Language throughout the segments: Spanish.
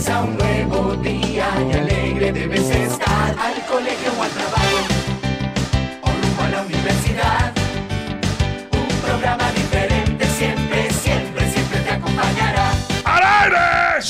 Comienza un nuevo día y alegre debes estar. Al colegio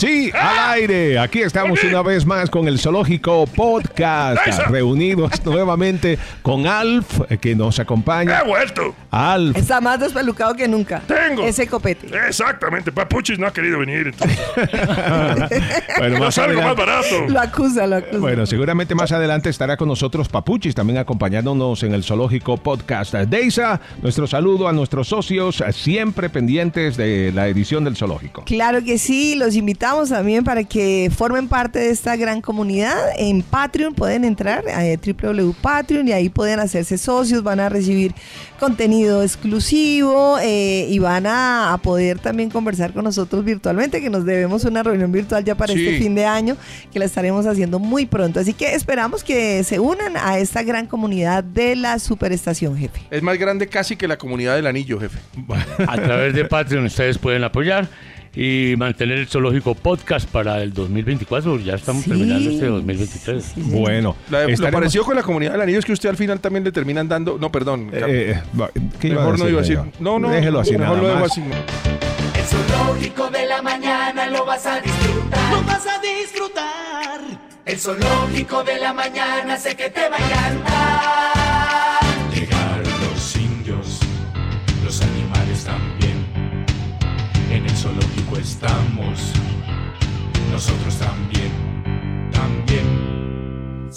Sí, al aire. Aquí estamos una vez más con el Zoológico Podcast, ¡Eso! reunidos nuevamente con Alf, eh, que nos acompaña. ¡He vuelto! Alf, Está más despelucado que nunca. Tengo. Ese copete. Exactamente, Papuchis no ha querido venir. Entonces, bueno, no más salgo más barato. Lo acusa, lo acusa. Bueno, seguramente más adelante estará con nosotros Papuchis, también acompañándonos en el Zoológico Podcast. Deisa, nuestro saludo a nuestros socios, siempre pendientes de la edición del Zoológico. Claro que sí, los invitamos también para que formen parte de esta gran comunidad. En Patreon pueden entrar a www.patreon y ahí pueden hacerse socios, van a recibir contenido exclusivo eh, y van a, a poder también conversar con nosotros virtualmente, que nos debemos una reunión virtual ya para Sí. este fin de año, que la estaremos haciendo muy pronto. Así que esperamos que se unan a esta gran comunidad de la superestación, jefe. Es más grande casi que la comunidad del anillo, jefe. A través de Patreon ustedes pueden apoyar y mantener el zoológico podcast para el 2024. Ya estamos Sí. terminando este 2023. Sí, sí. Bueno, La- lo con la comunidad del anillo es que usted al final también le terminan dando. No, perdón. Eh, eh, ¿qué iba mejor no iba a decir. No, no. Déjelo así, Mejor nada lo dejo así. El zoológico de la mañana lo vas a disfrutar. Lo vas a disfrutar. El zoológico de la mañana sé que te va a encantar. Estamos, nosotros también, también.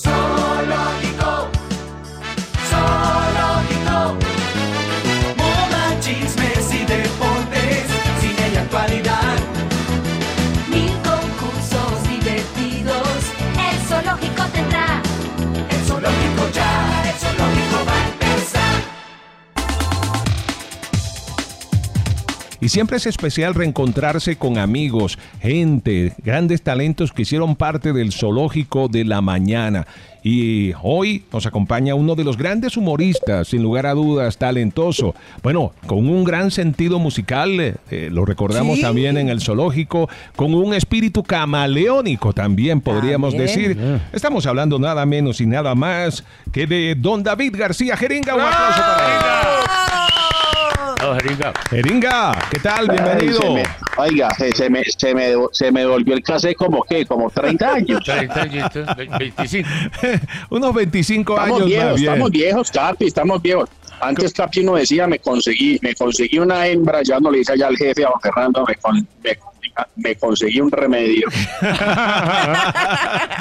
Y siempre es especial reencontrarse con amigos, gente, grandes talentos que hicieron parte del zoológico de la mañana. Y hoy nos acompaña uno de los grandes humoristas, sin lugar a dudas, talentoso. Bueno, con un gran sentido musical, eh, eh, lo recordamos Sí. también en el zoológico, con un espíritu camaleónico también, podríamos También. decir. Estamos hablando nada menos y nada más que de don David García Jeringa. Un aplauso para él. Oh, Jeringa. Jeringa, ¿qué tal? Bienvenido. Ay, se me- oiga, se, se me, se, me, se me volvió el cassette como que, como 30 años. 30 añitos, ve- 25. Unos 25 Estamos años viejos, más bien. estamos viejos, Capi, estamos viejos. Antes Capi uno decía, me conseguí, me conseguí una hembra, ya no le dice allá al jefe, a don Fernando, me, con- me, me conseguí un remedio.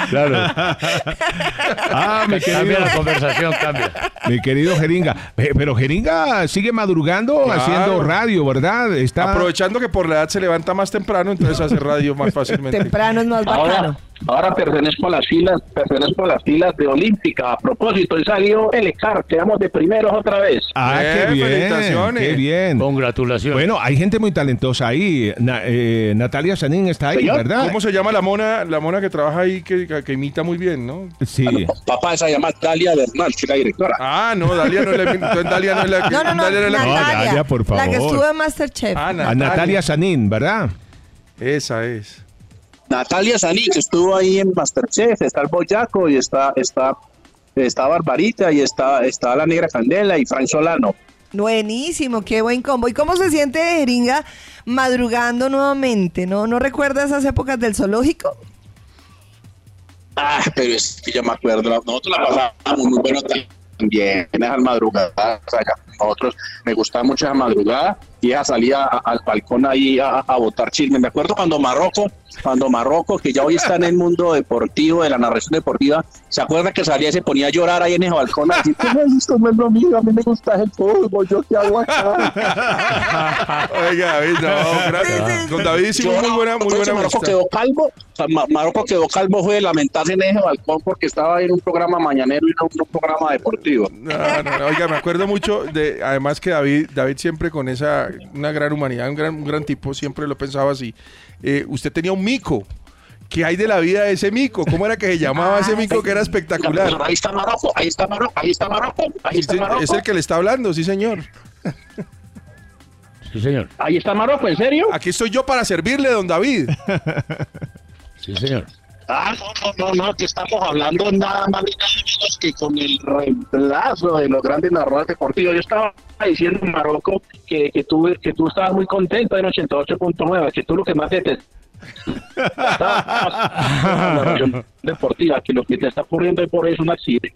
Claro. Ah, mi Cambia querido, la conversación, cambia. mi querido Jeringa. Pe- Pero Jeringa sigue madrugando Claro. haciendo radio, ¿verdad? Está Aprovechando que por la edad se levanta más temprano, entonces hace radio más fácilmente. Temprano es más bacano. ahora pertenezco a las filas, pertenezco a las filas de Olímpica. A propósito, y salió el ECAR, quedamos de primeros otra vez. Ah, Eh, qué bien, felicitaciones. qué bien. Congratulaciones. Bueno, hay gente muy talentosa ahí. Na- eh, Natalia Sanín está ahí, Señor, ¿verdad? ¿Cómo se llama la mona, la mona que trabaja ahí que, que- imita muy bien, no? Sí. Papá, esa llama Dalia Bernal, que es la directora. Ah, no, Dalia no es la, Dalia no es la que. No, no, no, Dalia no es la que- No, Natalia, Dalia, por La que favor. estuvo en Masterchef. Ah, A Natalia Sanín, ¿verdad? Esa es. Natalia Saní, que estuvo ahí en Masterchef, está el Boyaco y está, está, está Barbarita y está, está la Negra Candela y Fran Solano. Buenísimo, qué buen combo. ¿Y cómo se siente Jeringa madrugando nuevamente? ¿No, ¿No recuerda esas épocas del zoológico? Ah, pero es que yo me acuerdo, nosotros la pasábamos muy bueno también, esas madrugadas, o sea, nosotros me gustaba mucho esa madrugada y esa salida al balcón ahí a, a botar chismes. Me acuerdo cuando Marroco, cuando Marroco, que ya hoy está en el mundo deportivo, de la narración deportiva, se acuerda que salía y se ponía a llorar ahí en ese balcón, a decir, "¿Cómo es esto? No es lo mío, a mí me gusta el fútbol, yo qué hago acá. Oiga, David, no, gracias. Con David hicimos muy buena, muy buena Marroco quedó calvo, Marroco quedó calvo fue de lamentarse en ese balcón porque estaba en un programa mañanero y no en un programa deportivo. No, no, no, oiga, me acuerdo mucho de, además que David, David siempre con esa, una gran humanidad, un gran, un gran tipo, siempre lo pensaba así. Eh, usted tenía un mico. ¿Qué hay de la vida de ese mico? ¿Cómo era que se llamaba ese mico que era espectacular? Ahí está Marroco, ahí está Marroco, ahí está Marroco, ahí está sí, Marroco. es el que le está hablando, sí, señor. Sí, señor. Ahí está Marroco, ¿en serio? Aquí estoy yo para servirle, don David. Sí, señor. Ah, no, no, no, no, que estamos hablando nada más ni nada menos que con el reemplazo de los grandes narradores deportivos. Yo estaba diciendo en Marroco que, que, tú, que tú estabas muy contento en 88.9, que tú lo que más narración deportiva, que lo que te está ocurriendo es por eso un accidente.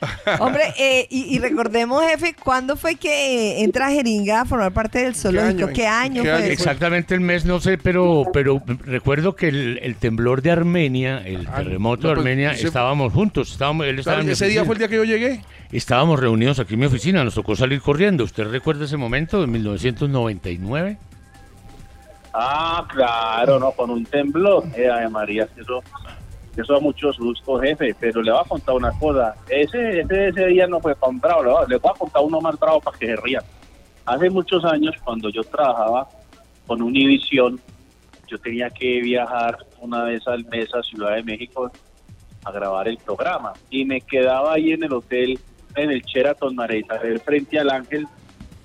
Hombre, eh, y, y recordemos, jefe, ¿cuándo fue que entra Jeringa a formar parte del zoológico? ¿Qué año, fue? eso? Exactamente el mes, no sé, pero, pero recuerdo que el, el temblor de Armenia, el terremoto no, de pues, Armenia, estábamos juntos. Estábamos, él estaba Ese día fue el día que yo llegué. Estábamos reunidos aquí en mi oficina, nos tocó salir corriendo. ¿Usted recuerda ese momento de 1999? Ah, claro, no, con un temblor. Eh, María, eso, eso da mucho susto, jefe. Pero le voy a contar una cosa. Ese, ese, ese día no fue tan bravo. Le voy, a- a contar uno más bravo para que se rían. Hace muchos años, cuando yo trabajaba con Univisión, yo tenía que viajar una vez al mes a Ciudad de México a grabar el programa. Y me quedaba ahí en el hotel, en el Sheraton Isabel, frente al Ángel.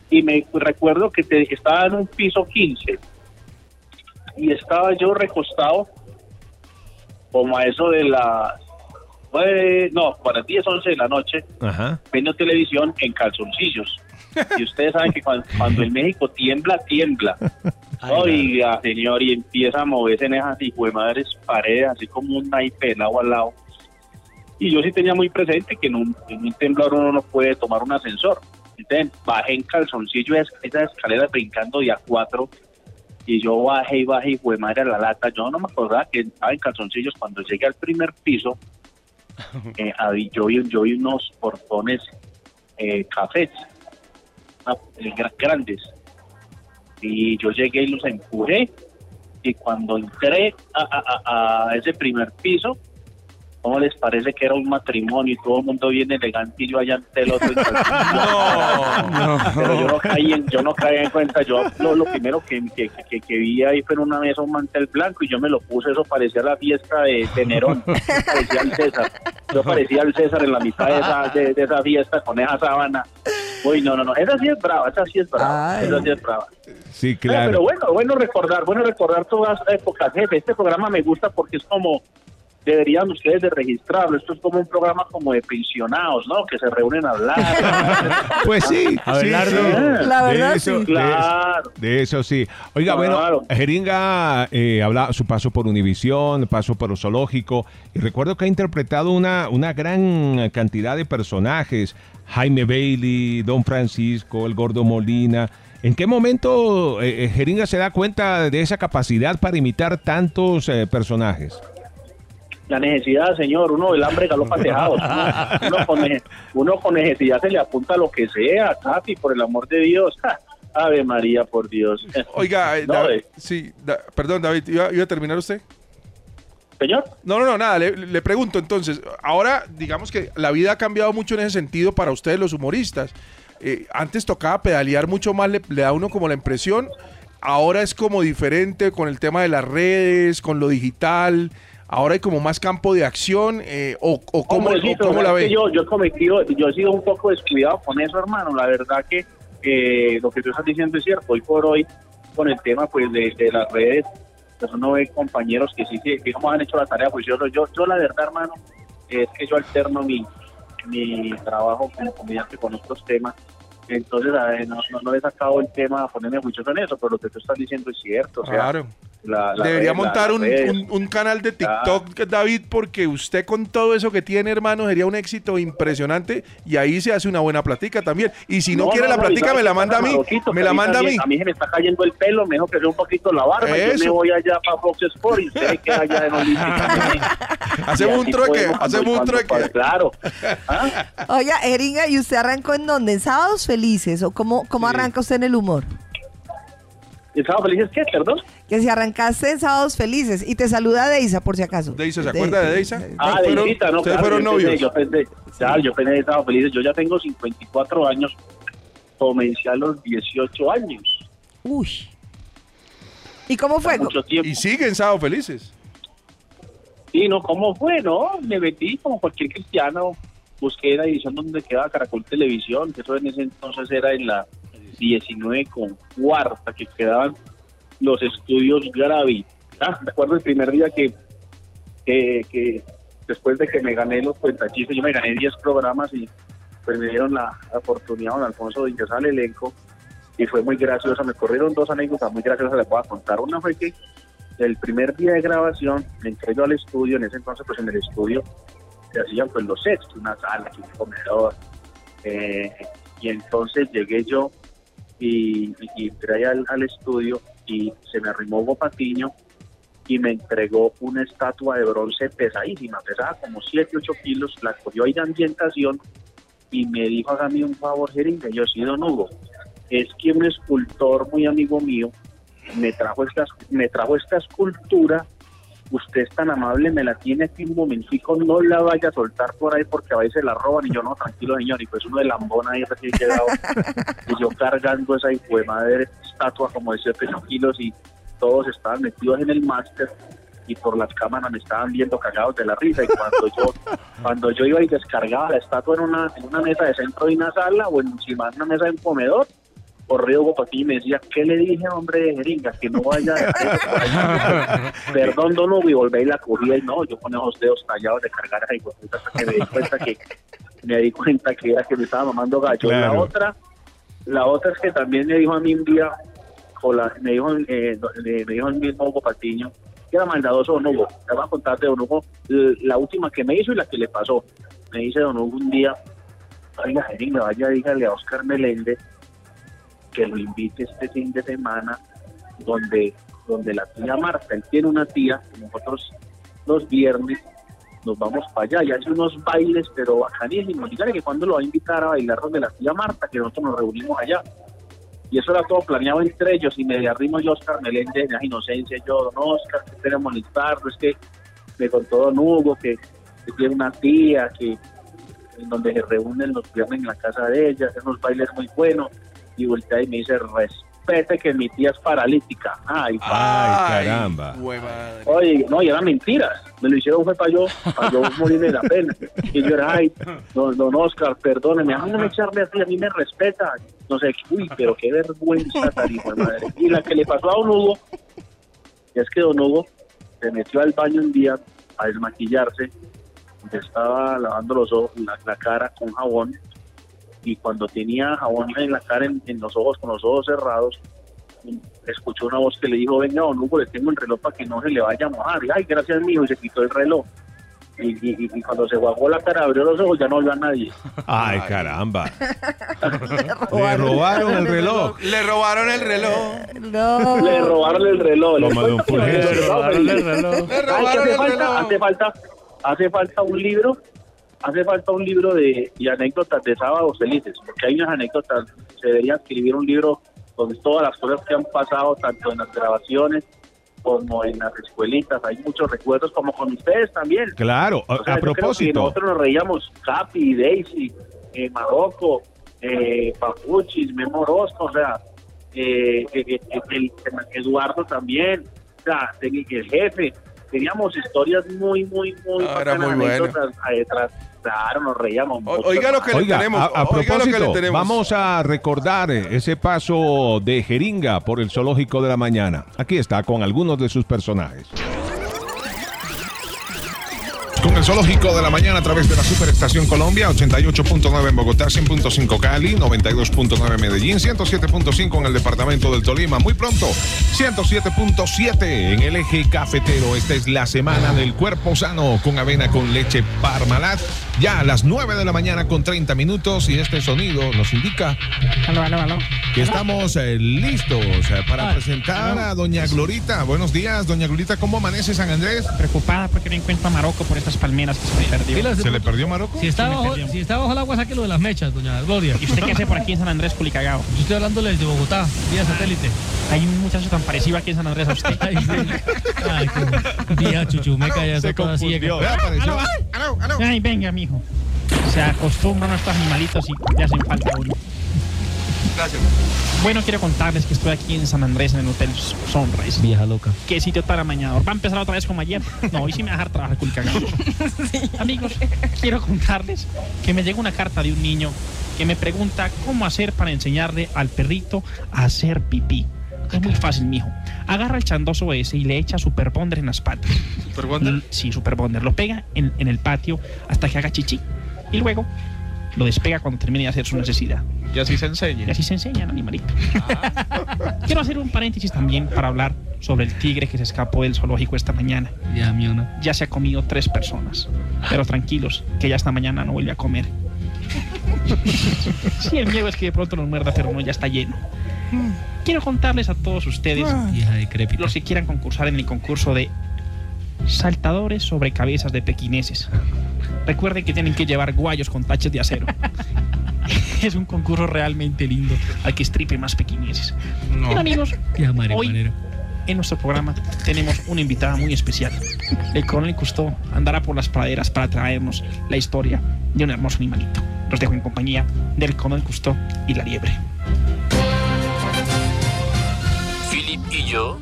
Y me recuerdo que te- estaba en un piso 15 y estaba yo recostado como a eso de las nueve, no, para las 10, 11 de la noche, Ajá. viendo televisión en calzoncillos. Y ustedes saben que cuando, cuando en México tiembla, tiembla. Oiga, señor, y empieza a moverse en esas hijo de madres paredes, así como un naipe de lado al lado. Y yo sí tenía muy presente que en un, en un temblor uno no puede tomar un ascensor. Entonces bajé en calzoncillo esa esa escalera brincando de a cuatro y yo bajé y bajé y fue madre a la lata. Yo no me acordaba que estaba en calzoncillos. Cuando llegué al primer piso, eh, yo, vi, yo vi unos portones eh, cafés ah, eh, gra- grandes. Y yo llegué y los empujé. Y cuando entré a, a- a- a ese primer piso, ¿cómo les parece que era un matrimonio y todo el mundo bien elegante y yo allá ante el otro? en calzoncillos? Pero yo no caí en, yo no caí en cuenta. Yo lo, lo primero que, que, que- que vi ahí fue en una mesa un mantel blanco y yo me lo puse. Eso parecía la fiesta de, de Nerón. parecía el César. Yo parecía el César en la mitad de esa, de, de esa fiesta con esa sábana. Uy, no, no, no. Esa sí es brava, esa sí es brava. Ay. Esa sí es brava. Sí, claro. Pero bueno, bueno recordar, bueno recordar todas las épocas. Jefe, este programa me gusta porque es como, deberían ustedes de registrarlo. Esto es como un programa como de pensionados, ¿no? Que se reúnen a hablar. Pues sí, Abelardo. sí, sí. La De verdad, eso- sí. de Claro. eso- De eso sí. Oiga, Claro. bueno, Jeringa eh, habla su paso por Univisión, paso por el zoológico, y recuerdo que ha interpretado una, una gran cantidad de personajes, Jaime Bailey, Don Francisco, el Gordo Molina. ¿En qué momento eh, eh, Jeringa se da cuenta de esa capacidad para imitar tantos eh, personajes? La necesidad, señor, uno el hambre galopa tejados. Uno, uno con, uno con necesidad se le apunta lo que sea, Capi, por el amor de Dios. Ave María, por Dios. Oiga, eh, No, David- eh. sí, da- perdón, David, ¿iba, iba a terminar usted? Señor. No, no, no, nada, le, le pregunto entonces, ahora digamos que la vida ha cambiado mucho en ese sentido para ustedes los humoristas. Eh, antes tocaba pedalear mucho más, le, le da a uno como la impresión, ahora es como diferente con el tema de las redes, con lo digital, ahora hay como más campo de acción, eh, o, o cómo, Hombrecito, o cómo la ve. Yo, yo he cometido, yo he sido un poco descuidado con eso, hermano. La verdad que eh, lo que tú estás diciendo es cierto. Hoy por hoy, con el tema pues de, de las redes, pues uno ve compañeros que sí, que digamos, han hecho la tarea. Pues yo, yo, yo la verdad, hermano, es que yo alterno mi, mi trabajo como comediante con otros temas. Entonces, a ver, no, no, no he sacado el tema a ponerme juicioso en eso, pero lo que tú estás diciendo es cierto. O sea, Claro. La- la Debería red, la- montar las un, un- un canal de TikTok, David, porque usted con todo eso que tiene, hermano, sería un éxito impresionante y ahí se hace una buena platica también. Y si no, quiere la y platica, ¿sabes me la manda a mí. Me Que la manda a mí. A mí se me está cayendo el pelo, me dejo crecer un poquito la barba y yo Eso. me voy allá para Fox Sports y usted queda allá en Olímpica. Hacemos un trueque, hacemos un trueque. Claro. Oiga, Eringa, ¿y usted arrancó en dónde? ¿En Sábados Felices? ¿O cómo, cómo arranca usted en el humor? ¿En Sábados Felices qué, perdón? Que si arrancaste en Sábados Felices y te saluda Deisa, por si acaso. Deisa, ¿se acuerda de Deisa? Ah, Fueron- de Irita, no, ustedes claro, fueron yo pensé- novios. Yo pensé, claro, yo pensé que estaba feliz. Yo ya tengo 54 años. Comencé a los 18 años. Uy. ¿Y cómo fue? Mucho tiempo. Y siguen sábado felices. Sí, no, ¿cómo fue? No, me metí como cualquier cristiano. Busqué la edición donde quedaba Caracol Televisión, que eso en ese entonces era en la 19 con cuarta, que quedaban los estudios Gravi. Ah, me acuerdo el primer día que, que, después de que me gané los cuentachistes, yo me gané 10 programas y pues me dieron la, la oportunidad don Alfonso de ingresar al elenco y fue muy graciosa. Me corrieron dos anécdotas muy graciosas, les voy a contar. Una fue que el primer día de grabación me entré yo al estudio, en ese entonces pues en el estudio se hacían pues los sets, una sala, un comedor, eh, y entonces llegué yo y, y- entré al, al estudio y se me arrimó Hugo y me entregó una estatua de bronce pesadísima, pesaba como 7, 8 kilos, la cogió ahí de ambientación y me dijo, hágame un favor, jeringa, yo sí, don Hugo, es que un escultor muy amigo mío me trajo esta, me trajo esta escultura, usted es tan amable, me la tiene aquí un momentico, no la vaya a soltar por ahí porque a veces la roban y yo no, tranquilo señor, y pues uno de lambón ahí recién llegado, y yo cargando esa hijo de madre estatua como de 7 kilos y todos estaban metidos en el máster y por las cámaras me estaban viendo cagados de la risa y cuando yo cuando yo iba y descargaba la estatua en una, en una mesa de centro de una sala o encima de una mesa de un comedor corrió Patiño y me decía, ¿qué le dije, hombre de jeringa? Que no vaya Perdón, don Hugo, y volví y la cogía y no, yo con esos dedos tallados de cargar a hijo de puta, hasta que me di cuenta que me di cuenta que era que me estaba mamando gallo. La otra, la otra es que también me dijo a mí un día, la- me dijo eh, me dijo el mismo Hugo Patiño, que era maldadoso don Hugo. Te voy a contar de don Hugo la última que me hizo y la que le pasó. Me dice don Hugo un día, oiga, jeringa, vaya, dígale a Oscar Meléndez que lo invite este fin de semana donde donde la tía Marta, él tiene una tía, nosotros los viernes nos vamos para allá y hace unos bailes, pero bacanísimos. Dígale que cuando lo va a invitar a bailar donde la tía Marta, que nosotros nos reunimos allá. Y eso era todo planeado entre ellos y me arrimo yo Oscar Meléndez, de inocencia, yo, don Oscar, que queremos molestarlo, es que me contó don Hugo que, que tiene una tía que en donde se reúnen los viernes en la casa de ella, hacen unos bailes muy buenos, y voltea y me dice, respete que mi tía es paralítica. Ay, Ay, caramba. Oye, no, y eran mentiras. Me lo hicieron fue para yo, para yo morirme de la pena. Y yo era, ay, don, don Oscar, perdóneme, a mí no me echarle así, a mí me respeta. No sé, uy, pero qué vergüenza, de madre. Y la que le pasó a don Hugo, es que don Hugo se metió al baño un día a desmaquillarse, se estaba lavando los ojos, la, la cara con jabón, y cuando tenía jabón en la cara, en, en los ojos, con los ojos cerrados, escuchó una voz que le dijo, venga, don Hugo, le tengo el reloj para que no se le vaya a mojar. Y, ay, gracias, mijo, y se quitó el reloj. Y, y- y cuando se guagó la cara, abrió los ojos, ya no vio a nadie. Ay, caramba. Le robaron el reloj. Le robaron el reloj. No. Le robaron el reloj. Fulgencio. le robaron el reloj. Le robaron el reloj. hace falta, hace falta un libro, hace falta un libro de, de anécdotas de sábados felices, porque hay unas anécdotas, se debería escribir un libro con todas las cosas que han pasado, tanto en las grabaciones como en las escuelitas, hay muchos recuerdos, como con ustedes también. Claro, a, O sea, propósito. nosotros nos reíamos, Capi, Daisy, eh, Marocco, eh, Papuchis, Memo Orozco, o sea, eh, eh, eh, el- Eduardo también, o sea, el jefe. Teníamos historias muy, muy, muy Ah, era bacanas, muy bueno. anécdotas, eh, detrás. Claro, nos reíamos. mucho. oiga lo que le tenemos. a, a oiga lo que le propósito, tenemos. vamos a recordar eh, ese paso de Jeringa por el Zoológico de la Mañana. Aquí está con algunos de sus personajes. Con el Zoológico de la Mañana a través de la Superestación Colombia, 88.9 en Bogotá, 100.5 Cali, 92.9 Medellín, 107.5 en el departamento del Tolima. Muy pronto, 107.7 en el eje cafetero. Esta es la semana del cuerpo sano con avena con leche Parmalat. Ya a las 9 de la mañana con 30 minutos y este sonido nos indica Aló, aló, aló. que estamos eh, listos eh, para Ah, presentar a doña Glorita. Buenos días, doña Glorita. ¿Cómo amanece San Andrés? Preocupada porque no encuentro a Marocco por estas palmeras que se me perdió. ¿Se le perdió Marocco? Si está, Se bajo, perdió. si está bajo el agua, sáquelo de las mechas, doña Gloria. ¿Y usted qué hace por aquí en San Andrés, Culicagao? Yo estoy hablándole desde Bogotá, vía satélite. Hay un muchacho tan parecido aquí en San Andrés a usted. Ay, qué vieja chuchumeca, ya toda ciega. Vea, apareció. Ay, venga, mijo. Se acostumbran a estos animalitos y le hacen falta uno. Gracias. Bueno, quiero contarles que estoy aquí en San Andrés, en el Hotel Sunrise. Vieja loca. Qué sitio tan amañador. Va a empezar otra vez como ayer. No, hoy sí me va a dejar trabajar Culicagao. Amigos, quiero contarles que me llegó una carta de un niño que me pregunta cómo hacer para enseñarle al perrito a hacer pipí. Es muy fácil, mijo. Agarra el chandoso ese y le echa Super Bonder en las patas. ¿Super Bonder? L- Sí, Super Bonder. Lo pega en, en el patio hasta que haga chichi. Y luego lo despega cuando termine de hacer su necesidad. Y así se enseña. Y así se enseñan, animalito. Quiero hacer un paréntesis también para hablar sobre el tigre que se escapó del zoológico esta mañana. Ya, miona. Ya se ha comido tres personas. Pero tranquilos, que ya esta mañana no vuelve a comer. Sí, el miedo es que de pronto nos muerda, pero no, ya está lleno. Quiero contarles a todos ustedes, decrépita. los que quieran concursar en el concurso de saltadores sobre cabezas de pequineses. Recuerden que tienen que llevar guayos con taches de acero. es un concurso realmente lindo al que estripe más pequineses. Bien, amigos, hoy marihuanera. en nuestro programa tenemos una invitada muy especial. El coronel Cousteau andará por las praderas para traernos la historia de un hermoso animalito. Los dejo en compañía del coronel Cousteau y la liebre. Y yo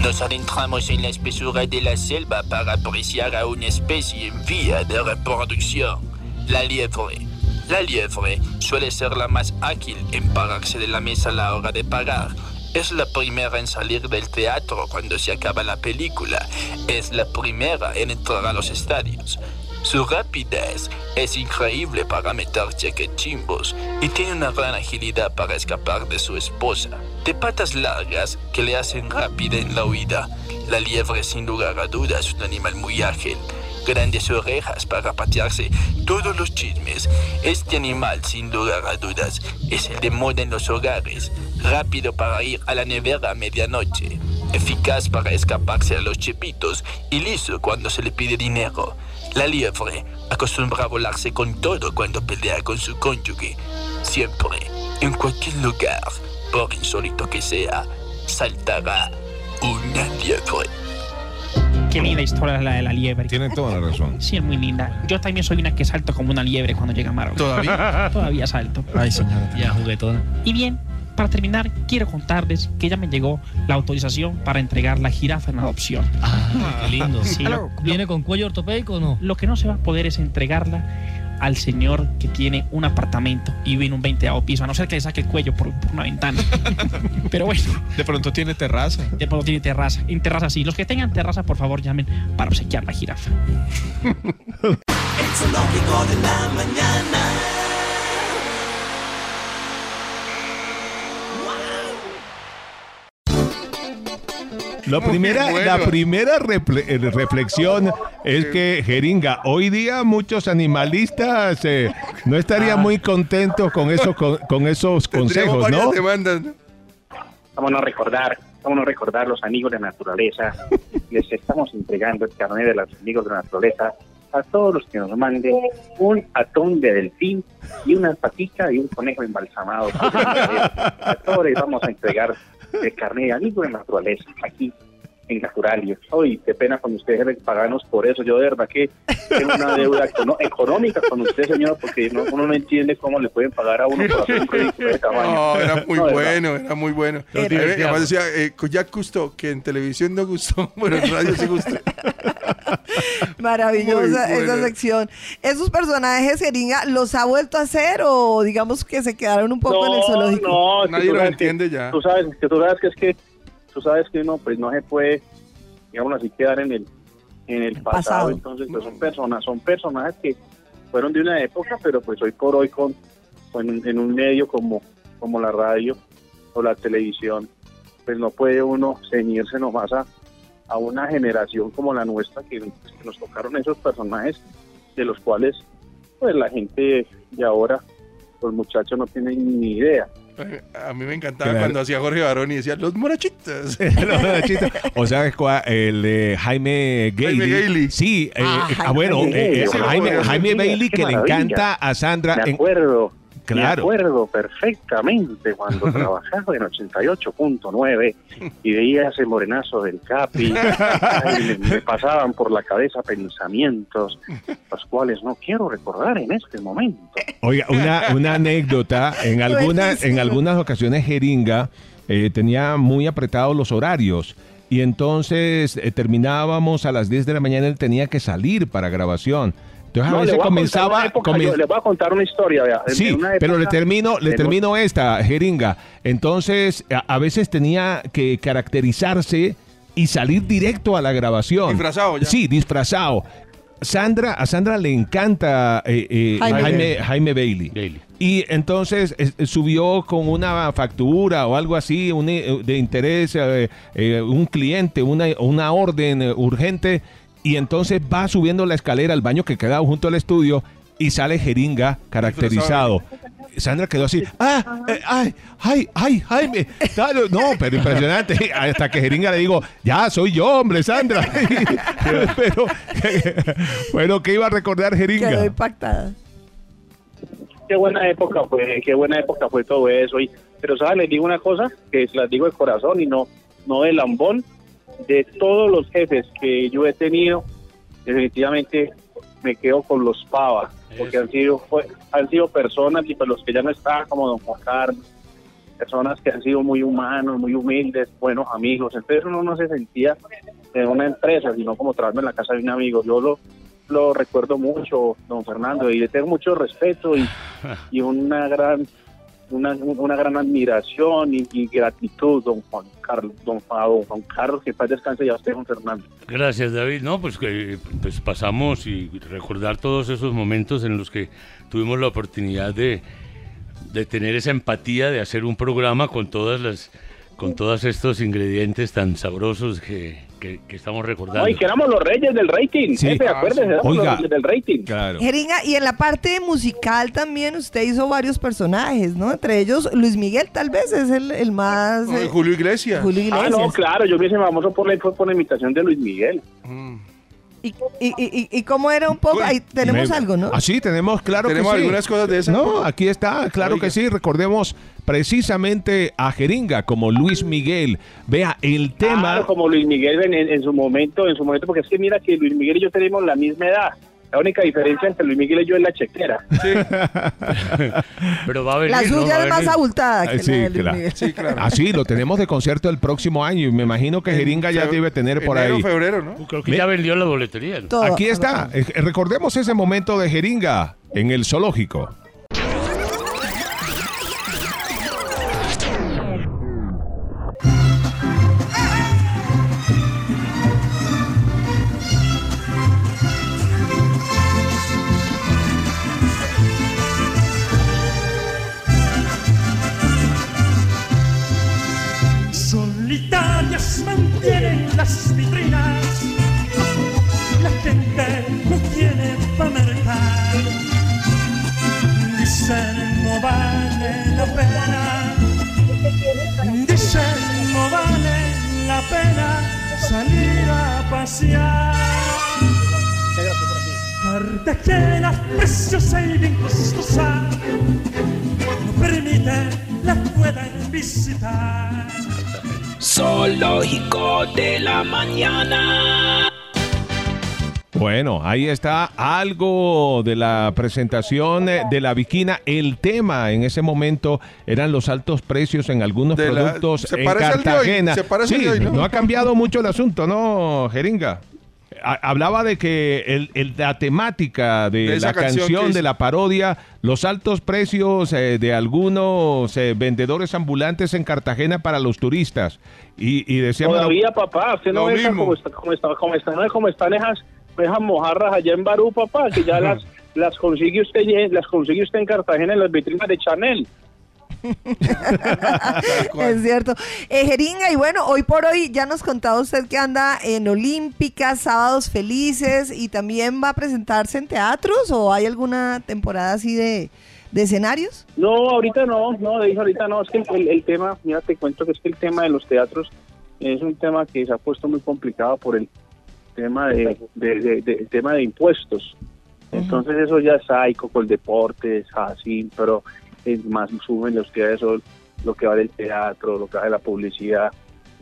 nos adentramos en la espesura de la selva para apreciar a una especie en vía de reproducción, la liebre. La liebre suele ser la más ágil en pararse de la mesa a la hora de pagar. Es la primera en salir del teatro cuando se acaba la película. Es la primera en entrar a los estadios. Su rapidez es increíble para meter chequechimbos y tiene una gran agilidad para escapar de su esposa. De patas largas que le hacen rápida en la huida. La liebre sin lugar a dudas es un animal muy ágil. Grandes orejas para patearse todos los chismes. Este animal sin lugar a dudas es el de moda en los hogares. Rápido para ir a la nevera a medianoche. Eficaz para escaparse a los chepitos y liso cuando se le pide dinero. La liebre acostumbra a volarse con todo cuando pelea con su cónyuge. Siempre, en cualquier lugar, por insólito que sea, saltará una liebre. Qué linda historia la de la liebre. Tiene toda la razón. Sí, es muy linda. Yo también soy una que salto como una liebre cuando llega Maro. ¿Todavía? Todavía salto. Ay, señora. Ya, juguetona. Y bien, para terminar, quiero contarles que ya me llegó la autorización para entregar la jirafa en adopción. Ah, qué lindo. Sí, lo, ¿Viene con cuello ortopédico o no? lo que no se va a poder es entregarla al señor que tiene un apartamento y vive en un 20 piso, a no ser que le saque el cuello por, por una ventana. Pero bueno, De pronto tiene terraza. de pronto tiene terraza. En terraza sí. Los que tengan terraza, por favor, llamen para obsequiar la jirafa. la primera, bueno. la primera eh, reflexión es que, Jeringa, hoy día muchos animalistas eh, no estarían muy contentos con, eso, con, con esos consejos, ¿no? demandas. Vámonos a recordar, vámonos a recordar los amigos de la naturaleza. Les estamos entregando el carnet de los amigos de la naturaleza a todos los que nos manden un atón de delfín y una patica y un conejo embalsamado. A todos les vamos a entregar el carnet de amigos de la naturaleza aquí en Naturalia. Hoy, qué pena con ustedes pagarnos por eso. Yo de verdad que tengo una deuda económica con usted, señor, porque no- uno no entiende cómo le pueden pagar a uno por hacer un proyecto de tamaño. No, era muy No, bueno, era muy bueno. Los Eh. Además decía, eh, ya gustó, que en televisión no gustó, bueno, en radio sí gustó. Maravillosa esa sección. ¿Esos personajes, Jeringa, los ha vuelto a hacer o digamos que se quedaron un poco en el zoológico? No, es que Nadie tú lo sabes que- entiende ya. Tú sabes que tú sabes que es que tú sabes que uno pues no se puede digamos así quedar en el en el pasado. Pasado. Entonces, pues son personas, son personajes que fueron de una época, pero pues hoy por hoy con, con- en un medio como, como la radio o la televisión, pues no puede uno ceñirse nomás a, a una generación como la nuestra que, que nos tocaron esos personajes de los cuales pues la gente de ahora, los muchachos no tienen ni idea. A mí me encantaba Claro. cuando hacía Jorge Barón y decía, los morachitos. Los morachitos. o sea, el de Jaime Gailey. Jaime Gailey. Sí, eh, Ah, eh, ah, Jaime bueno, Gailey, eh, Jaime, Bailey que le encanta a Sandra. Me en- acuerdo, me Claro. acuerdo perfectamente cuando trabajaba en 88.9 y veía ese morenazo del Capi. Ay, me, me pasaban por la cabeza pensamientos, los cuales no quiero recordar en este momento. Oiga, una, una anécdota. En algunas, en algunas ocasiones Jeringa eh, tenía muy apretados los horarios. Y entonces eh, terminábamos a las 10 de la mañana, él tenía que salir para grabación. Entonces a No, veces a comenzaba... una época, comen- yo le voy a contar una historia. vea. Sí, pero le termino, le termino esta, jeringa. Entonces, a, a veces tenía que caracterizarse y salir directo a la grabación. Disfrazado ya. Sí, disfrazado. Sandra, a Sandra le encanta eh, eh, Jaime Jaime, Bailey. Jaime Bailey. Y entonces eh, subió con una factura o algo así un, eh, de interés, eh, eh, un cliente, una, una orden urgente, y entonces va subiendo la escalera al baño que quedaba junto al estudio y sale jeringa caracterizado. Sandra quedó así, ah, eh, ay, ay, ay, Jaime, claro, no, pero impresionante, hasta que jeringa le digo, ya soy yo, hombre, Sandra. pero, bueno, ¿qué iba a recordar jeringa? Quedó impactada. Qué buena época fue, qué buena época fue todo eso. Y, pero, ¿sabes? Les digo una cosa que se las digo de corazón y no, no de lambón. De todos los jefes que yo he tenido, definitivamente me quedo con los Pava, porque han sido, fue- han sido personas, y pues los que ya no están, como don Juan Carlos, personas que han sido muy humanos, muy humildes, buenos amigos. Entonces uno no se sentía en una empresa, sino como trabajando en la casa de un amigo. Yo lo, lo recuerdo mucho, don Fernando, y le tengo mucho respeto y, y una gran una, una gran admiración y, y gratitud, don Juan Carlos, don, a don Juan Carlos, que paz descanse y a usted, don Fernando. Gracias, David. No, pues que pues pasamos y recordar todos esos momentos en los que tuvimos la oportunidad de, de tener esa empatía de hacer un programa con todas las con todos estos ingredientes tan sabrosos que, que- que estamos recordando. Ay, que éramos los reyes del rating, Sí. jefe, Ah, acuérdese, sí. éramos Oiga. los reyes del rating. Claro. Jeringa, y en la parte musical también usted hizo varios personajes, ¿no? Entre ellos Luis Miguel tal vez es el, el más... eh, Julio Iglesias. Julio Ah, Iglesias. no, claro, yo me hice famoso por la, fue por la imitación de Luis Miguel. ¿Y, y, y, y cómo era un poco? Ahí tenemos Me- algo, ¿no? Ah, sí, tenemos, claro Tenemos que sí. algunas cosas de esas. No, aquí está, claro Oiga. que sí. Recordemos precisamente a Jeringa como Luis Miguel. Vea, el tema... Claro, como Luis Miguel en, en- en su momento, en su momento, porque es que mira que Luis Miguel y yo tenemos la misma edad. La única diferencia entre Luis Miguel y yo es la chequera. Pero va a venir. La ¿no? suya Va a es más abultada que sí, la de Luis claro. Miguel. Sí, claro. Ah, sí, lo tenemos de concierto el próximo año y me imagino que Jeringa ya debe tener por enero, ahí. febrero, ¿no? Creo que ya vendió la boletería. ¿no? Todo. Aquí está. Eh, Recordemos ese momento de Jeringa en el zoológico. Pena. Dicen no vale la pena salir a pasear. Cartagena preciosa y bien costosa no permite la puedan visitar. Zoológico de la mañana. Bueno, ahí está algo de la presentación eh, de la Viquina. El tema en ese momento eran los altos precios en algunos De la- productos se en parece al de hoy, Cartagena. se parece al sí, de hoy, ¿no? ha cambiado mucho el asunto, ¿no, Jeringa? hablaba de que el, el- la temática de, la canción de la parodia, los altos precios eh, de algunos eh, vendedores ambulantes en Cartagena para los turistas. Y, y decía, bueno, Todavía, papá, usted no ve esa- mismo. cómo, está, cómo, está, cómo, está, no ve cómo están esas, esas mojarras allá en Barú, papá, que ya las, las consigue usted las consigue usted en Cartagena en las vitrinas de Chanel. Es cierto. Eh, Jeringa, y bueno, hoy por hoy ya nos contaba usted que anda en Olímpica, Sábados Felices, y también va a presentarse en teatros, o hay alguna temporada así de, de escenarios? No, ahorita no, no, de hecho ahorita no, es que el, el tema, mira, te cuento que es que el tema de los teatros es un tema que se ha puesto muy complicado por el tema de, de- de- de- tema de impuestos. Entonces eso ya es psycho con el deporte, es así, pero es más suben los que eso, lo que vale el teatro, lo que vale la publicidad.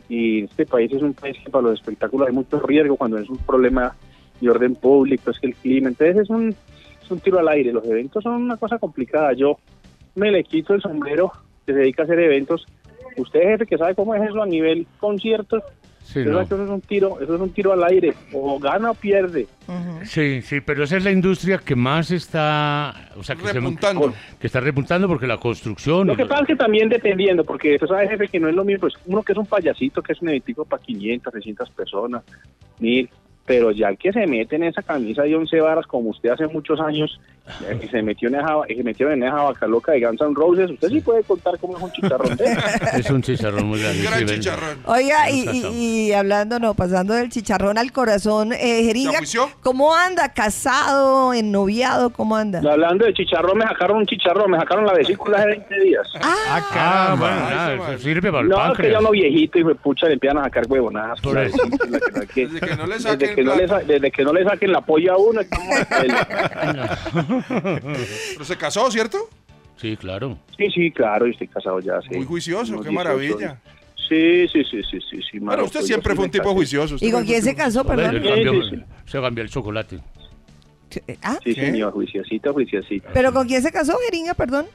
Y este país es un país que para los espectáculos hay mucho riesgo cuando es un problema de orden público, es que el clima, entonces es un, es un tiro al aire, los eventos son una cosa complicada. Yo me le quito el sombrero que se dedica a hacer eventos. Usted jefe que sabe cómo es eso a nivel conciertos, Sí, usted no. eso es un tiro, eso es un tiro al aire, o gana o pierde. Sí, sí, pero esa es la industria que más está, o sea, que, se- Repuntando. que está repuntando porque la construcción. Lo que pasa es que también dependiendo, porque usted sabe, jefe, que no es lo mismo, pues uno que es un payasito, que es un eventico para 500, 600 personas, mil, pero ya el que se mete en esa camisa de 11 varas, como usted hace muchos años, que se metió en esa, se metió en esa vaca loca de Guns N' Roses, usted sí puede contar cómo es un chicharrón. ¿eh? Es un chicharrón muy grande. Gran sí, ven. chicharrón. Oiga, y, y- y hablando, no, pasando del chicharrón al corazón, eh, Jeringa? ¿cómo anda? ¿Casado? ¿Ennoviado? ¿Cómo anda? Hablando de chicharrón, me sacaron un chicharrón, me sacaron la vesícula hace 20 días. Ah, bueno, nada, eso sirve para el No, es que ya uno viejito y me pucha le empiezan a sacar huevonadas. No no no desde que no le saquen la polla a uno, estamos Pero se casó, ¿cierto? Sí, claro. Sí, sí, claro, yo estoy casado ya. Sí. Muy juicioso, Unos qué 18 maravilla. Sí, sí, sí, sí, sí. sí Pero usted siempre fue un tipo juicioso. ¿Y con quién se casó, perdón? le cambió- Sí, sí, Se cambió el chocolate. Ah, Sí, señor, juiciosito, juiciosito. ¿Pero con quién se casó, Jeringa, perdón?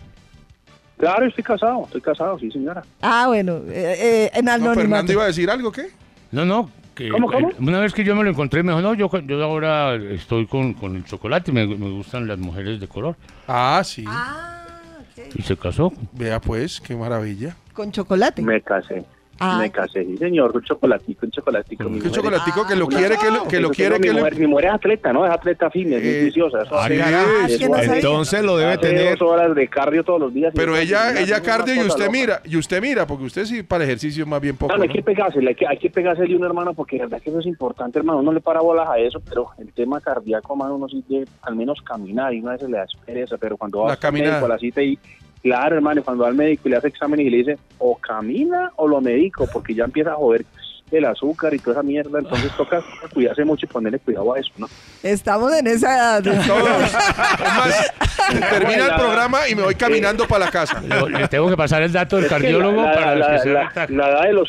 Claro, estoy casado, estoy casado, sí, señora. Ah, bueno, eh, eh, en No, anonimato. Fernando iba a decir algo, ¿qué? No, no. Que, ¿Cómo, cómo? Una vez que yo me lo encontré, me dijo, no, yo, yo ahora estoy con, con el chocolate, me, me gustan las mujeres de color. Ah, sí. Ah, ok. Y se casó. Vea pues, qué maravilla. Con chocolate. Me casé. Ah. Me casé, sí, señor, un chocolatico, un chocolatico. mujer- chocolatico que lo Una- quiere, que lo, que lo quiere, que mi lo... mujer, mi mujer es atleta, ¿no? Es atleta fina, es muy Eh, juiciosa. Ah, no sabía. entonces lo debe tener. dos horas de cardio todos los días. Pero ella, ella cardio y usted loca. mira, y usted mira, porque usted sí para el ejercicio más bien poco. Claro, hay ¿no? que pegársele, hay que, hay que pegársele un hermano, porque la verdad que eso es importante, hermano. Uno le para bolas a eso, pero el tema cardíaco, hermano, uno sí debe al menos caminar y una vez se le da pereza, pero cuando va La al caminada. médico a la cita y, claro, hermano, y cuando va al médico y le hace exámenes y le dice, o camina o lo medico, porque ya empieza a joder el azúcar y toda esa mierda, entonces toca cuidarse mucho y ponerle cuidado a eso, ¿no? Estamos en esa edad. Todos. Es más, termina el programa y me voy caminando para la casa. Le, tengo que pasar el dato del cardiólogo la, para la- que se la- la edad de los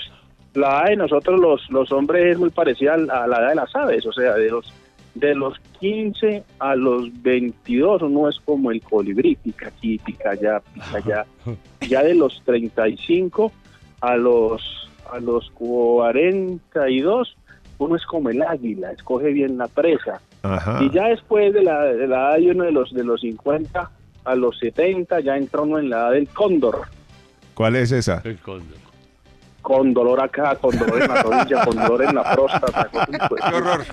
la edad de nosotros los los hombres es muy parecida a la edad de las aves o sea de los de los 15 a los 22 uno es como el colibrí pica aquí pica allá pica allá ya de los 35 a los a los 42 uno es como el águila escoge bien la presa Ajá. y ya después de la, de la edad de uno de los de los 50 a los 70 ya entra uno en la edad del cóndor ¿Cuál es esa? El cóndor. Con dolor acá, con dolor en la rodilla, con dolor en la próstata. Qué horror.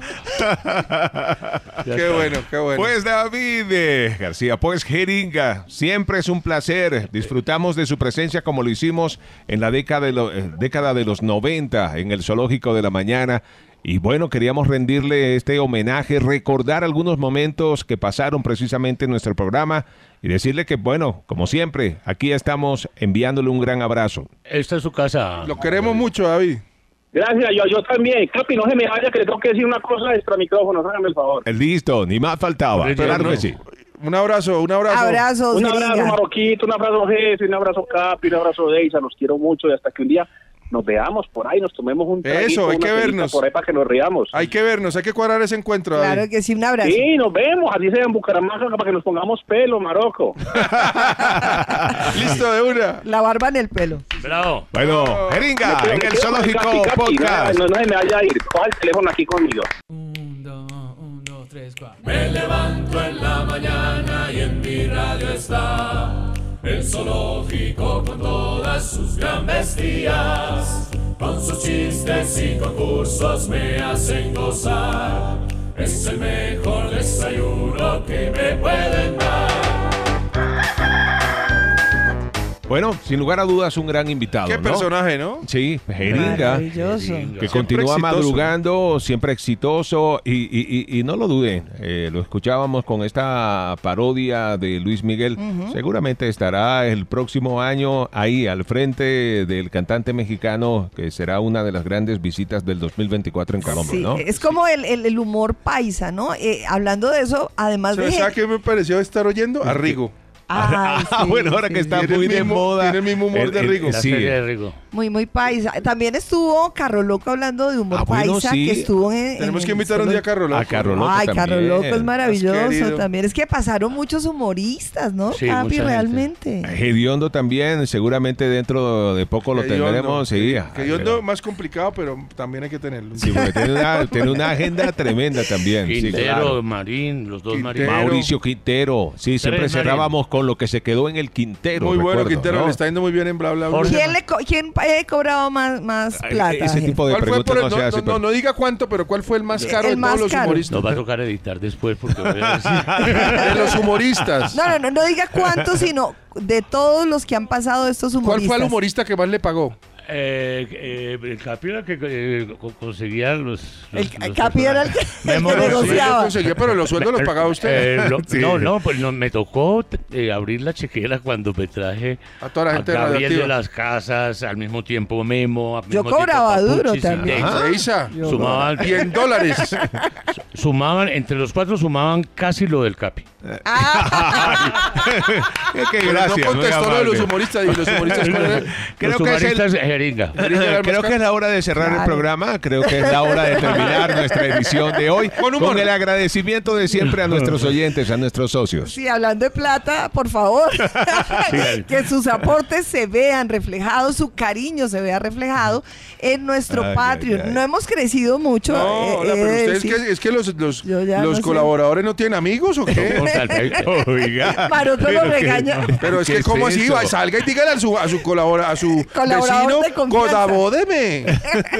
Qué bueno, qué bueno. Pues David eh, García, pues Jeringa, siempre es un placer. Disfrutamos de su presencia como lo hicimos en la década de, lo- eh, década de los 90 en el Zoológico de la Mañana. Y bueno, queríamos rendirle este homenaje, recordar algunos momentos que pasaron precisamente en nuestro programa y decirle que, bueno, como siempre, aquí estamos enviándole un gran abrazo. Esta es su casa. Lo queremos mucho, David. Gracias, yo, yo también. Capi, no se me vaya, que le tengo que decir una cosa extra micrófono, hágame el favor. Eh, Listo, ni más faltaba. Claro no. que sí. Un abrazo, un abrazo. Abrazos, Un abrazo, Jeringa. Marroquito, un abrazo, jefe, un abrazo, Capi, un abrazo, Deisa, los quiero mucho y hasta que un día nos veamos por ahí, nos tomemos un traguito, Eso, hay que vernos. Por ahí para que nos riamos. Hay que vernos, hay que cuadrar ese encuentro, David. Claro que sí, un abrazo. Sí, nos vemos, así sea en Bucaramanga para que nos pongamos pelo, Marocco. Listo, de una. La barba en el pelo. Bravo. Bueno, Jeringa, en el Zoológico Capi, Podcast. No, no se me vaya a ir, coja el teléfono aquí conmigo. Un, dos, tres, cuatro. Me levanto en la mañana y en mi radio está el zoológico con todas sus gran bestias. Con sus chistes y concursos me hacen gozar. Es el mejor desayuno que me pueden dar. Bueno, sin lugar a dudas, un gran invitado. Qué ¿no? personaje, ¿no? Sí, Jeringa. Maravilloso. Que continúa exitoso. madrugando, siempre exitoso. Y, y- y- y no lo duden, eh, lo escuchábamos con esta parodia de Luis Miguel. Seguramente estará el próximo año ahí al frente del cantante mexicano, que será una de las grandes visitas del 2024 en Colombia, Sí, ¿no? es como el, el- el humor paisa, ¿no? Eh, hablando de eso, además de... ¿Sabes qué me pareció estar oyendo? A Rigo. Ay, Ah, sí, bueno, ahora sí, que está muy de mismo- moda. tiene el mismo humor de Rigo. La sí. serie de Rigo. Muy, muy paisa. También estuvo Carro Loco hablando de humor Ah, bueno, paisa, sí. que estuvo en... Tenemos en que invitar un día a Carro Loco. A Carro Loco Ay, Carro. Loco es maravilloso también. Es que pasaron muchos humoristas, ¿no? Gente. realmente. Hediondo también, seguramente dentro de poco lo Hediondo. tendremos. Sí, yo ando más complicado, pero también hay que tenerlo. Sí, porque tiene una, tiene una agenda tremenda también. sí, Quintero, claro. Marín, los dos Quintero. Marín. Mauricio Quintero. Sí, siempre cerrábamos con lo que se quedó en el Quintero. Muy bueno, Quintero, ¿no? le está yendo muy bien en bla bla bla. ¿Quién, le co- quién eh, cobraba más, más plata? ese gente? tipo de ¿Cuál fue preguntas por no, se no, hace. no, pero- no diga cuánto, pero ¿cuál fue el más caro El de más todos los humoristas? Nos va a tocar editar después porque voy a decir. De los humoristas. No, no, no, no diga cuánto, sino de todos los que han pasado estos ¿Cuál humoristas. fue el humorista que más le pagó? Eh, eh, el Capi era que eh, co- conseguía los. los- El los Capi era el que, el que negociaba. Yo conseguí, pero los sueldos los pagaba usted. Eh, lo- Sí. No, no, pues no, me tocó eh, abrir la chequera cuando me traje A toda la gente Gabriel radioactiva. de las Casas, al mismo tiempo Memo. al Yo mismo cobraba tiempo duro Papuchis también. Ah, Isa. Sumaban, Y en dólares. sumaban, entre los cuatro sumaban casi lo del Capi. Es que Pero gracias, no contestó lo de los humoristas. ¿Y los humoristas cuál era? Creo los que es el- humoristas, jeringa. Creo que es la hora de cerrar el programa. Creo que es la hora de terminar nuestra edición de hoy Con humor. el agradecimiento de siempre a nuestros oyentes, a nuestros socios. Sí, hablando de plata, por favor, que sus aportes se vean reflejados, su cariño se vea reflejado en nuestro Ay, Patreon. ay, ay. No hemos crecido mucho. No, eh, hola, pero de ustedes decir. que, es que los, los, Yo ya los no sé. colaboradores no tienen amigos o qué? Eh, Oiga. Maroto lo que- regaña. Pero es ¿Qué que cómo es así salga y dígale a su a su colabora, a su Colaborador vecino, de confianza.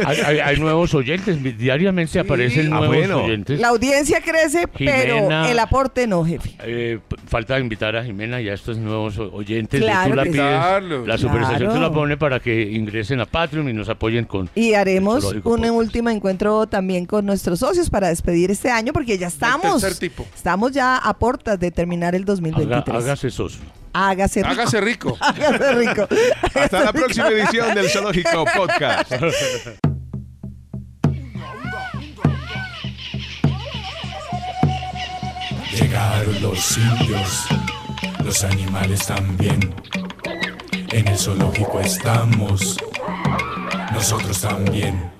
hay, hay- hay nuevos oyentes, diariamente aparecen Ah, nuevos bueno. oyentes. La audiencia crece, pero Jimena. el aporte no, jefe. Eh, falta invitar a Jimena y a estos nuevos oyentes. Claro tú la que sí. pides, Claro. la superestación Claro. te la pone para que ingresen a Patreon y nos apoyen con. Y haremos un Podcast. último encuentro también con nuestros socios para despedir este año, porque ya estamos. tipo. Estamos ya a puertas de terminar el Haga- 2023. hágase socio. Hágase rico. Hágase rico. Hágase rico. Hasta la próxima edición del Zoológico Podcast. Llegaron los indios, los animales también. En el zoológico estamos, nosotros también.